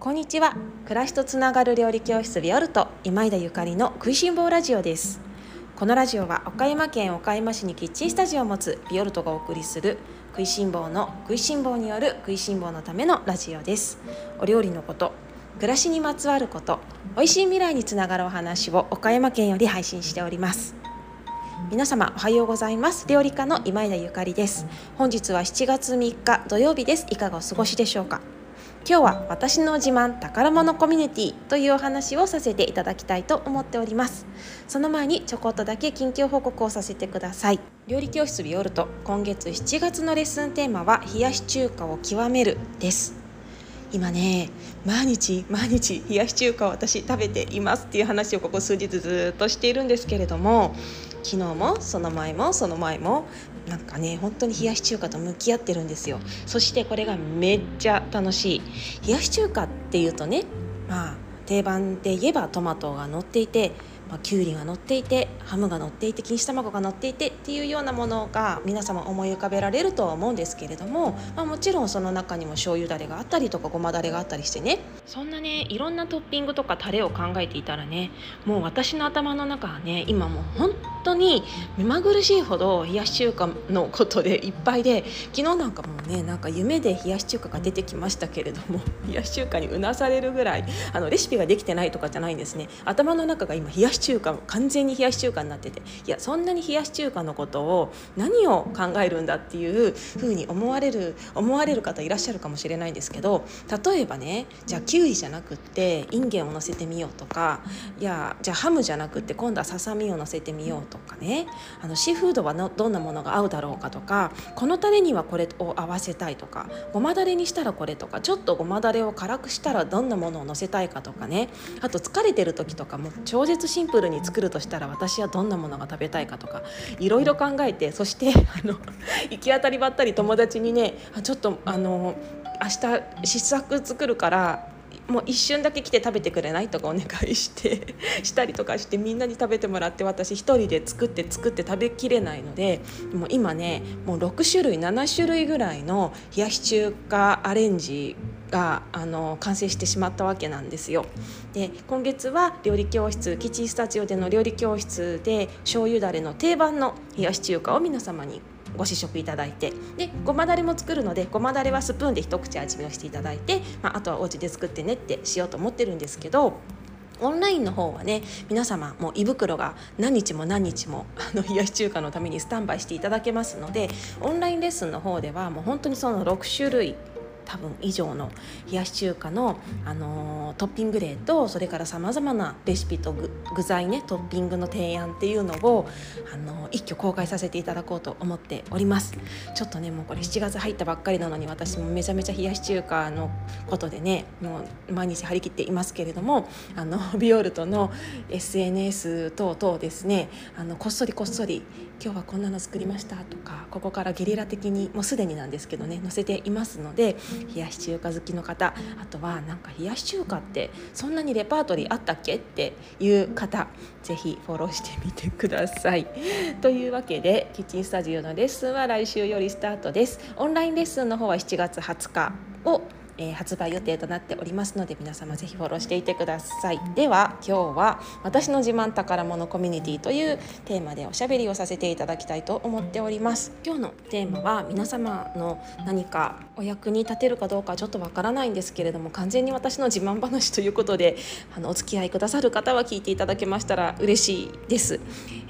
こんにちは。暮らしとつながる料理教室ビオルト今井田ゆかりの食いしん坊ラジオです。このラジオは岡山県岡山市にキッチンスタジオを持つビオルトがお送りする食いしん坊の食いしん坊による食いしん坊のためのラジオです。お料理のこと暮らしにまつわること美味しい未来につながるお話を岡山県より配信しております。皆様おはようございます。料理家の今井田ゆかりです。本日は7月3日土曜日です。いかがお過ごしでしょうか？今日は私の自慢宝物コミュニティというお話をさせていただきたいと思っております。その前にちょこっとだけ近況報告をさせてください。料理教室ビオルト今月7月のレッスンテーマは冷やし中華を極めるです。今ね毎日毎日冷やし中華を私食べていますっていう話をここ数日ずっとしているんですけれども昨日もその前もその前もなんかね本当に冷やし中華と向き合ってるんですよ。そしてこれがめっちゃ楽しい。冷やし中華っていうとねまあ定番で言えばトマトが乗っていてまあ、きゅうりが乗っていてハムが乗っていて錦糸卵が乗っていてっていうようなものが皆様思い浮かべられるとは思うんですけれども、まあ、もちろんその中にも醤油だれがあったりとかごまだれがあったりしてね。そんなねいろんなトッピングとかタレを考えていたらねもう私の頭の中はね今もう本当に目まぐるしいほど冷やし中華のことでいっぱいで昨日なんかもうねなんか夢で冷やし中華が出てきましたけれども 冷やし中華にうなされるぐらいあのレシピができてないとかじゃないんですね。頭の中が今冷やし中華完全に冷やし中華になってていやそんなに冷やし中華のことを何を考えるんだっていうふうに思われる思われる方いらっしゃるかもしれないんですけど例えばねじゃあきゅうりじゃなくっていんげんをのせてみようとかいやじゃあハムじゃなくって今度はささみをのせてみようとかねあのシーフードはのどんなものが合うだろうかとかこのタレにはこれを合わせたいとかごまだれにしたらこれとかちょっとごまだれを辛くしたらどんなものをのせたいかとかねあと疲れてる時とかも超絶シンプルに作るとしたら私はどんなものが食べたいかとかいろいろ考えてそしてあの 行き当たりばったり友達にねちょっとあの明日試作作るからもう一瞬だけ来て食べてくれないとかお願いして したりとかしてみんなに食べてもらって私一人で作って作って食べきれないのでもう今ねもう6種類7種類ぐらいの冷やし中華アレンジがあの完成してしまったわけなんですよ。で今月は料理教室キッチンスタジオでの料理教室で醤油だれの定番の冷やし中華を皆様にご試食いただいてでごまだれも作るのでごまだれはスプーンで一口味見をしていただいて、まあ、あとはお家で作ってねってしようと思ってるんですけど。オンラインの方はね皆様もう胃袋が何日も何日も あの冷やし中華のためにスタンバイしていただけますのでオンラインレッスンの方ではもう本当にその6種類多分以上の冷やし中華の、あのー、トッピング例とそれからさまざまなレシピと具材ねトッピングの提案っていうのを、あのー、一挙公開させていただこうと思っております。ちょっとねもうこれ7月入ったばっかりなのに私もめちゃめちゃ冷やし中華のことでねもう毎日張り切っていますけれどもあのビオルトの SNS 等々ですねあのこっそりこっそり今日はこんなの作りましたとかここからゲリラ的にもうすでになんですけどね載せていますので冷やし中華好きの方あとはなんか冷やし中華ってそんなにレパートリーあったっけっていう方ぜひフォローしてみてください。というわけでキッチンスタジオのレッスンは来週よりスタートです。オンラインレッスンの方は7月20日をえー、発売予定となっておりますので皆様ぜひフォローしていてください。では今日は私の自慢宝物コミュニティというテーマでおしゃべりをさせていただきたいと思っております。今日のテーマは皆様の何かお役に立てるかどうかちょっとわからないんですけれども完全に私の自慢話ということであのお付き合いくださる方は聞いていただけましたら嬉しいです。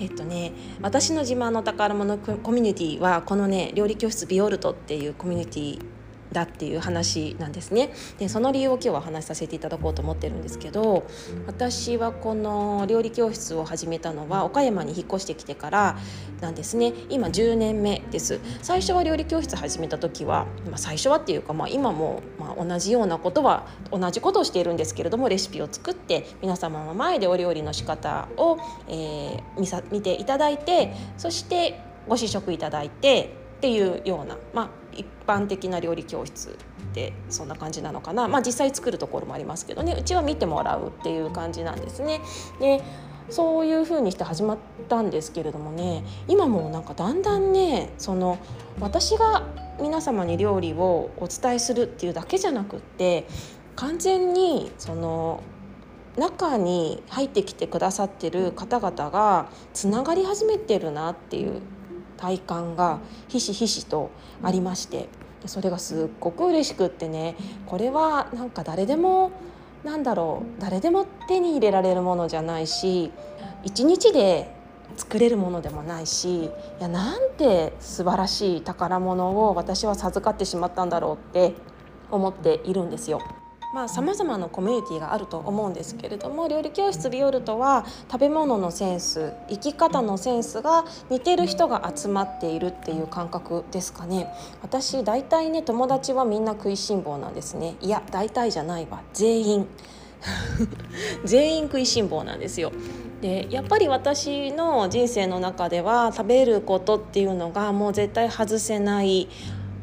えっとね私の自慢の宝物コミュニティはこのね料理教室ビオルトっていうコミュニティだっていう話なんですね。でその理由を今日は話させていただこうと思ってるんですけど私はこの料理教室を始めたのは岡山に引っ越してきてからなんですね。今10年目です。最初は料理教室始めた時は、まあ、最初はっていうか、まあ、今もま同じようなことは同じことをしているんですけれどもレシピを作って皆様の前でお料理の仕方を、えー、見さ見ていただいてそしてご試食いただいてっていうような、まあ、一般的な料理教室ってそんな感じなのかな、まあ、実際作るところもありますけどね。うちは見てもらうっていう感じなんですね。でそういう風にして始まったんですけれどもね。今もなんかだんだんねその私が皆様に料理をお伝えするっていうだけじゃなくって完全にその中に入ってきてくださってる方々がつながり始めてるなっていう体感がひしひしとありましてそれがすっごく嬉しくってねこれはなんか誰でもなんだろう誰でも手に入れられるものじゃないし一日で作れるものでもないしいやなんて素晴らしい宝物を私は授かってしまったんだろうって思っているんですよ。まあ、様々なコミュニティがあると思うんですけれども料理教室ビオルトは食べ物のセンス生き方のセンスが似てる人が集まっているっていう感覚ですかね。私大体ね友達はみんな食いしん坊なんですね。いや大体じゃないわ。全員。全員食いしん坊なんですよ。でやっぱり私の人生の中では食べることっていうのがもう絶対外せない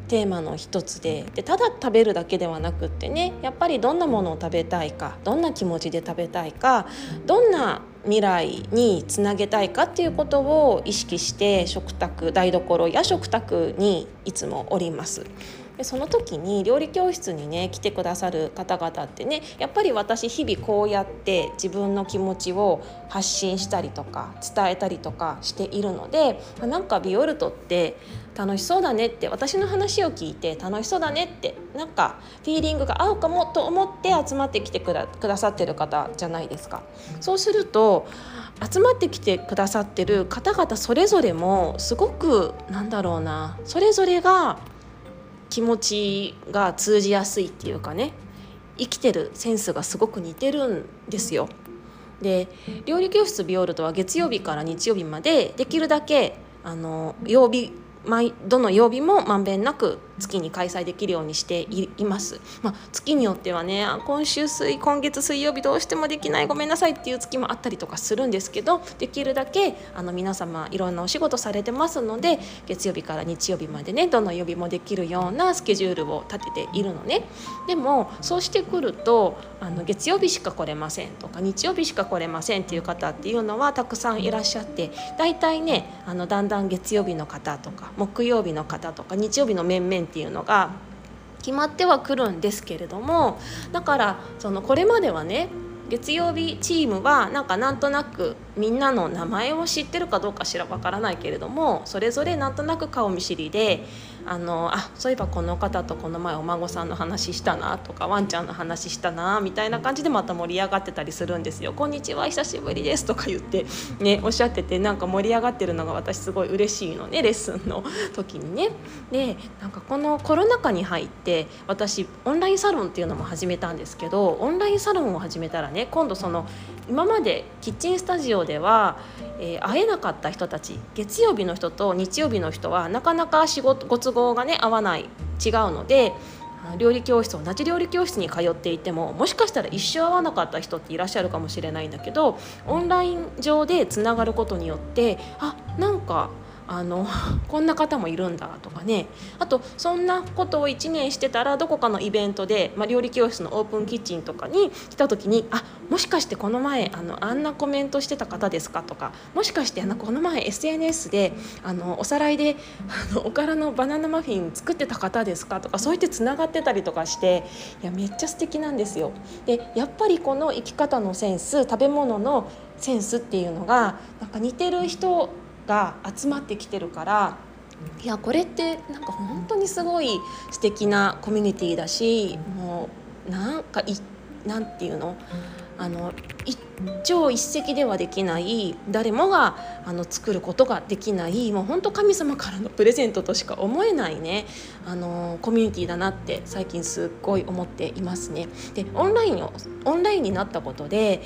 テーマの一つででただ食べるだけではなくってねやっぱりどんなものを食べたいかどんな気持ちで食べたいかどんな未来につなげたいかっていうことを意識して食卓台所や食卓にいつもおります。でその時に料理教室にね来てくださる方々ってねやっぱり私日々こうやって自分の気持ちを発信したりとか伝えたりとかしているのでなんかビオルトって楽しそうだねって私の話を聞いて楽しそうだねってなんかフィーリングが合うかもと思って集まってきてくだくださってる方じゃないですか。そうすると集まってきてくださってる方々それぞれもすごくなんだろうなそれぞれが気持ちが通じやすいっていうかね生きてるセンスがすごく似てるんですよ。で料理教室ビオルトは月曜日から日曜日までできるだけあの曜日毎どの曜日もまんべんなく月に開催できるようにしています、まあ、月によってはね今週水今月水曜日どうしてもできないごめんなさいっていう月もあったりとかするんですけどできるだけあの皆様いろんなお仕事されてますので月曜日から日曜日までねどの曜日もできるようなスケジュールを立てているのね。でもそうしてくるとあの月曜日しか来れませんとか日曜日しか来れませんっていう方っていうのはたくさんいらっしゃって大体ねあのだんだん月曜日の方とか木曜日の方とか日曜日の面々っていうのが決まってはくるんですけれどもだからそのこれまではね月曜日チームはなんかなんとなくみんなの名前を知ってるかどうかしらわからないけれどもそれぞれなんとなく顔見知りであのあそういえばこの方とこの前お孫さんの話したなとかワンちゃんの話したなみたいな感じでまた盛り上がってたりするんですよ。こんにちは久しぶりですとか言ってねおっしゃっててなんか盛り上がってるのが私すごい嬉しいのねレッスンの時にね。でなんかこのコロナ禍に入って私オンラインサロンっていうのも始めたんですけどオンラインサロンを始めたらね今度その今までキッチンスタジオでは、えー、会えなかった人たち月曜日の人と日曜日の人はなかなか仕事ご都合がね合わない違うので料理教室同じ料理教室に通っていてももしかしたら一生会わなかった人っていらっしゃるかもしれないんだけどオンライン上でつながることによってあなんかあの こんな方もいるんだとかねあとそんなことを1年してたらどこかのイベントで、まあ、料理教室のオープンキッチンとかに来た時にあもしかしてこの前あのあんなコメントしてた方ですかとかもしかしてあのこの前 SNS であのおさらいで あのおからのバナナマフィン作ってた方ですかとかそうやってつながってたりとかしていやめっちゃ素敵なんですよ。でやっぱりこの生き方のセンス食べ物のセンスっていうのがなんか似てる人が集まってきてるからいやこれってなんか本当にすごい素敵なコミュニティだしもうなんかいなんていうの？あの一朝一夕ではできない誰もがあの作ることができないもう本当神様からのプレゼントとしか思えないねあのコミュニティだなって最近すっごい思っていますね。でオンラインをオンラインになったことで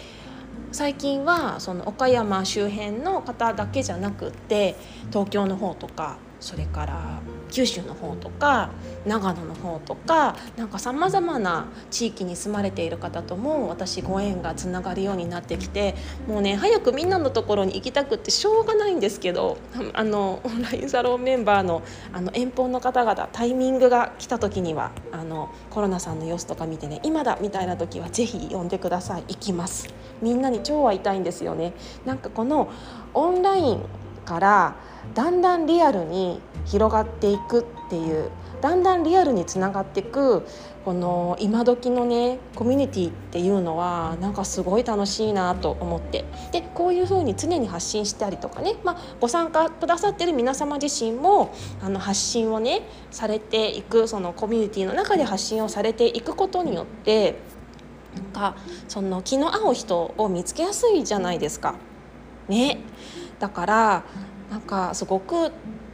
最近はその岡山周辺の方だけじゃなくて東京の方とかそれから九州の方とか長野の方とかなんかさまざまな地域に住まれている方とも私ご縁がつながるようになってきてもうね早くみんなのところに行きたくってしょうがないんですけどあのオンラインサロンメンバーのあの遠方の方々タイミングが来た時にはあのコロナさんの様子とか見てね今だみたいな時は是非呼んでください。行きます。みんなに超会いたいんですよね。なんかこのオンラインからだんだんリアルに広がっていくっていうだんだんリアルにつながっていくこの今時のねコミュニティっていうのはなんかすごい楽しいなと思ってでこういうふうに常に発信したりとかね、まあ、ご参加くださってる皆様自身もあの発信をねされていくそのコミュニティの中で発信をされていくことによってなんかその気の合う人を見つけやすいじゃないですか。ね、だからなんかすごく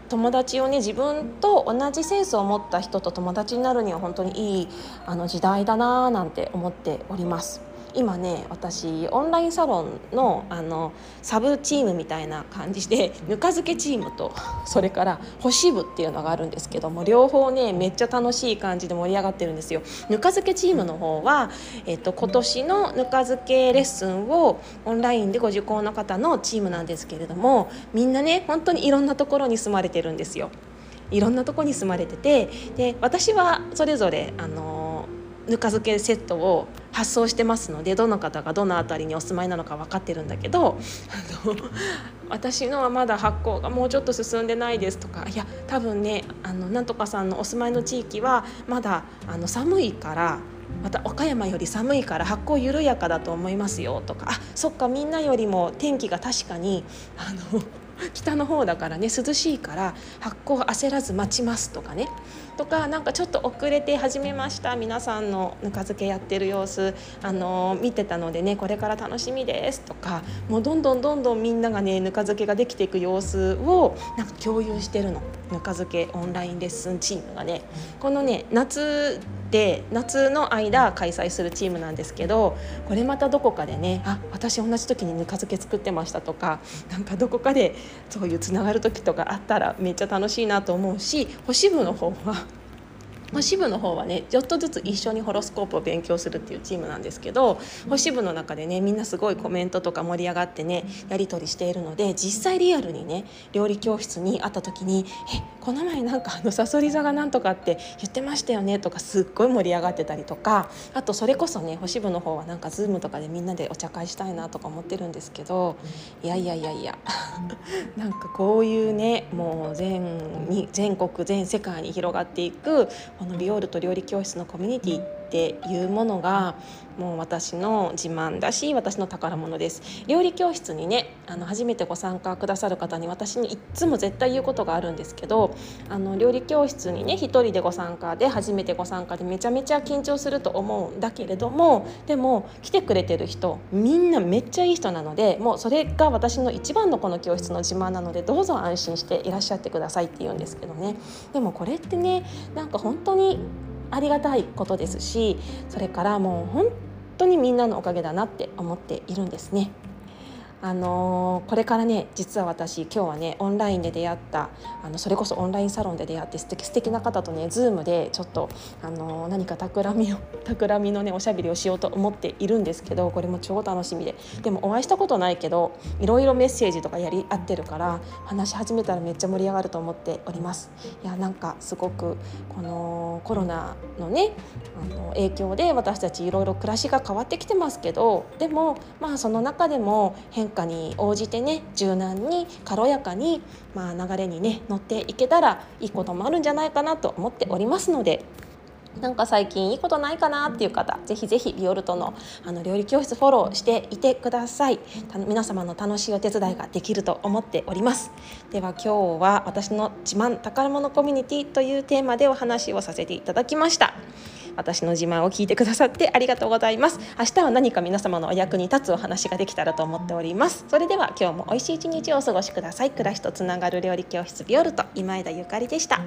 友達をね自分と同じセンスを持った人と友達になるには本当にいいあの時代だななんて思っております。今ね私オンラインサロンのあのサブチームみたいな感じで ぬか漬けチームとそれから星部っていうのがあるんですけども両方ねめっちゃ楽しい感じで盛り上がってるんですよ。ぬか漬けチームの方は、えっと、今年のぬか漬けレッスンをオンラインでご受講の方のチームなんですけれどもみんなね本当にいろんなところに住まれてるんですよ。いろんなとこに住まれててで私はそれぞれあのぬか漬けセットを発送してますのでどの方がどの辺りにお住まいなのか分かってるんだけどあの私のはまだ発酵がもうちょっと進んでないですとかいや多分ねあのなんとかさんのお住まいの地域はまだあの寒いからまた岡山より寒いから発酵緩やかだと思いますよとかあそっかみんなよりも天気が確かにあの北の方だからね涼しいから発酵焦らず待ちますとかね。とかなんかちょっと遅れて始めました。皆さんのぬか漬けやってる様子あの見てたのでねこれから楽しみですとか。もうどんどんどんどんみんながねぬか漬けができていく様子をなんか共有してるの。ぬか漬けオンラインレッスンチームがね。このね夏で夏の間開催するチームなんですけどこれまたどこかでねあ私同じ時にぬか漬け作ってましたとかなんかどこかでそういうつながる時とかあったらめっちゃ楽しいなと思うし星部の方はまあ、支部の方はねちょっとずつ一緒にホロスコープを勉強するっていうチームなんですけど星部の中でねみんなすごいコメントとか盛り上がってねやり取りしているので実際リアルにね料理教室に会った時に「えこの前なんかあのさそり座がなんとかって言ってましたよね」とかすっごい盛り上がってたりとかあとそれこそね星部の方はなんか Zoom とかでみんなでお茶会したいなとか思ってるんですけどいやいやいやいや なんかこういうねもう全に全国全世界に広がっていくこのビオールと料理教室のコミュニティっていうものがもう私の自慢だし私の宝物です。料理教室にねあの初めてご参加くださる方に私にいっつも絶対言うことがあるんですけどあの料理教室にね一人でご参加で初めてご参加でめちゃめちゃ緊張すると思うんだけれどもでも来てくれてる人みんなめっちゃいい人なのでもうそれが私の一番のこの教室の自慢なのでどうぞ安心していらっしゃってくださいって言うんですけどね。でもこれってねなんか本当にありがたいことですしそれからもう本当にみんなのおかげだなって思っているんですね。あのー、これからね実は私今日はねオンラインで出会ったあのそれこそオンラインサロンで出会って素敵素敵な方とね Zoom でちょっと、あのー、何か企みを 企みのねおしゃべりをしようと思っているんですけどこれも超楽しみで。でもお会いしたことないけどいろいろメッセージとかやり合ってるから話し始めたらめっちゃ盛り上がると思っております。いやなんかすごくこのコロナのねあの影響で私たちいろいろ暮らしが変わってきてますけどでもまあその中でも変変化に応じてね柔軟に軽やかに、まあ、流れにね乗っていけたらいいこともあるんじゃないかなと思っておりますのでなんか最近いいことないかなっていう方ぜひぜひビオルトのあの料理教室フォローしていてください。皆様の楽しいお手伝いができると思っております。では今日は私の自慢宝物コミュニティというテーマでお話をさせていただきました。私の自慢を聞いてくださってありがとうございます。明日は何か皆様のお役に立つお話ができたらと思っております。それでは今日も美味しい一日をお過ごしください。暮らしとつながる料理教室ビオルト今枝ゆかりでした。